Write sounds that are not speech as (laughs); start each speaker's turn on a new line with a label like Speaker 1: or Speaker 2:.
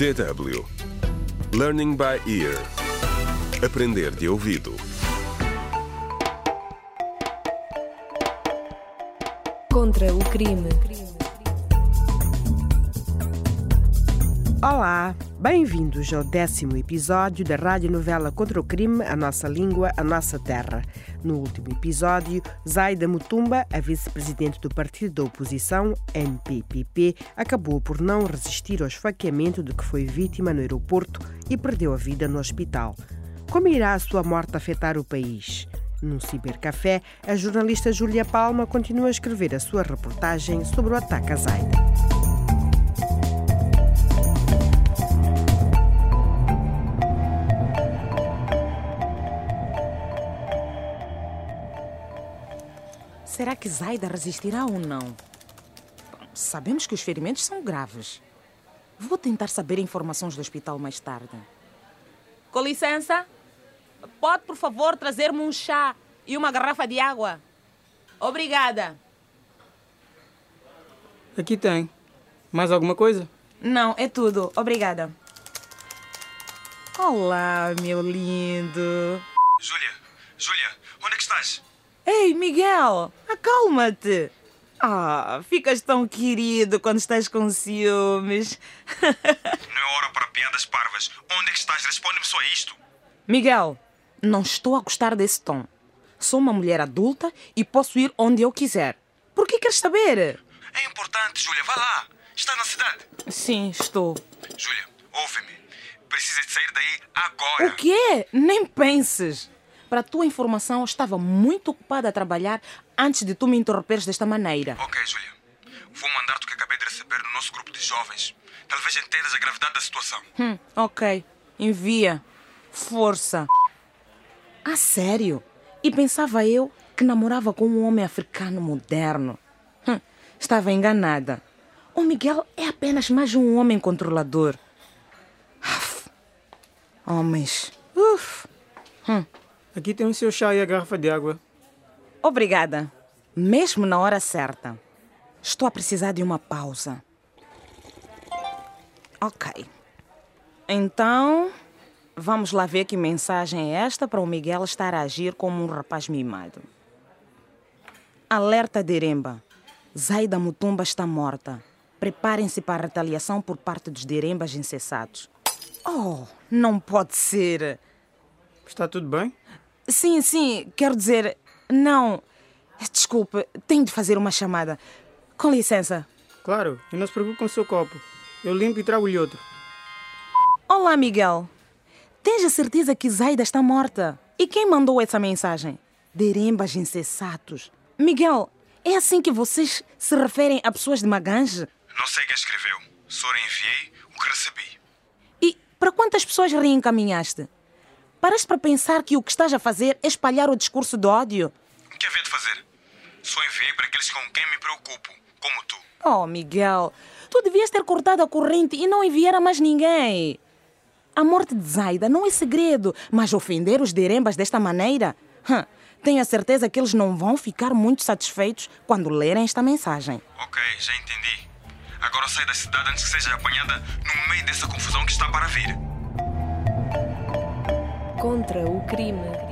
Speaker 1: DW Learning by Ear. Aprender de ouvido.
Speaker 2: Contra o crime.
Speaker 3: Olá, bem-vindos ao décimo episódio da radionovela Contra o Crime, a nossa língua, a nossa terra. No último episódio, Zaida Mutumba, a vice-presidente do partido da oposição, MPPP, acabou por não resistir ao esfaqueamento de que foi vítima no aeroporto e perdeu a vida no hospital. Como irá a sua morte afetar o país? Num cibercafé, a jornalista Júlia Palma continua a escrever a sua reportagem sobre o ataque a Zaida.
Speaker 4: Será que Zaida resistirá ou não? Sabemos que os ferimentos são graves. Vou tentar saber informações do hospital mais tarde. Com licença, pode por favor trazer-me um chá e uma garrafa de água? Obrigada.
Speaker 5: Aqui tem. Mais alguma coisa?
Speaker 4: Não, é tudo. Obrigada. Olá, meu lindo.
Speaker 6: Júlia, Júlia, onde é que estás?
Speaker 4: Ei, Miguel, acalma-te. Ah, ficas tão querido quando estás com ciúmes. (laughs)
Speaker 6: Não é hora para piadas parvas. Onde é que estás? Responde-me só isto.
Speaker 4: Miguel, não estou a gostar desse tom. Sou uma mulher adulta e posso ir onde eu quiser. Por que queres saber?
Speaker 6: É importante, Júlia, vá lá. Estás na cidade.
Speaker 4: Sim, estou.
Speaker 6: Júlia, ouve-me. Precisas de sair daí agora.
Speaker 4: O quê? Nem penses. Para a tua informação, eu estava muito ocupada a trabalhar antes de tu me interromperes desta maneira.
Speaker 6: Ok, Júlia. Vou mandar-te o que acabei de receber no nosso grupo de jovens. Talvez entendas a gravidade da situação.
Speaker 4: Hum, ok. Envia. Força. Ah, sério? E pensava eu que namorava com um homem africano moderno. Hum, estava enganada. O Miguel é apenas mais um homem controlador. Uf. Homens. Uf. Hum.
Speaker 5: Aqui tem o seu chá e a garrafa de água.
Speaker 4: Obrigada. Mesmo na hora certa. Estou a precisar de uma pausa. Ok. Então, vamos lá ver que mensagem é esta para o Miguel estar a agir como um rapaz mimado. Alerta de Eremba. Zaida Mutumba está morta. Preparem-se para a retaliação por parte dos Derembas incessados. Oh, não pode ser.
Speaker 5: Está tudo bem?
Speaker 4: Sim, sim, quero dizer. Não. Desculpe, tenho de fazer uma chamada. Com licença.
Speaker 5: Claro, e não se preocupe com o seu copo. Eu limpo e trago-lhe outro.
Speaker 4: Olá, Miguel. Tens a certeza que Zaida está morta? E quem mandou essa mensagem? Derembas incessatos. Miguel, é assim que vocês se referem a pessoas de Magange?
Speaker 6: Não sei quem escreveu. Só enviei o que recebi.
Speaker 4: E para quantas pessoas reencaminhaste? Paraste para pensar que o que estás a fazer é espalhar o discurso de ódio?
Speaker 6: O que havia de fazer? Só enviei para aqueles com quem me preocupo, como tu.
Speaker 4: Oh, Miguel, tu devias ter cortado a corrente e não enviar a mais ninguém. A morte de Zaida não é segredo, mas ofender os derembas desta maneira? Hum, tenho a certeza que eles não vão ficar muito satisfeitos quando lerem esta mensagem.
Speaker 6: Ok, já entendi. Agora sai da cidade antes que seja apanhada no meio dessa confusão que está para vir.
Speaker 2: Contra o crime.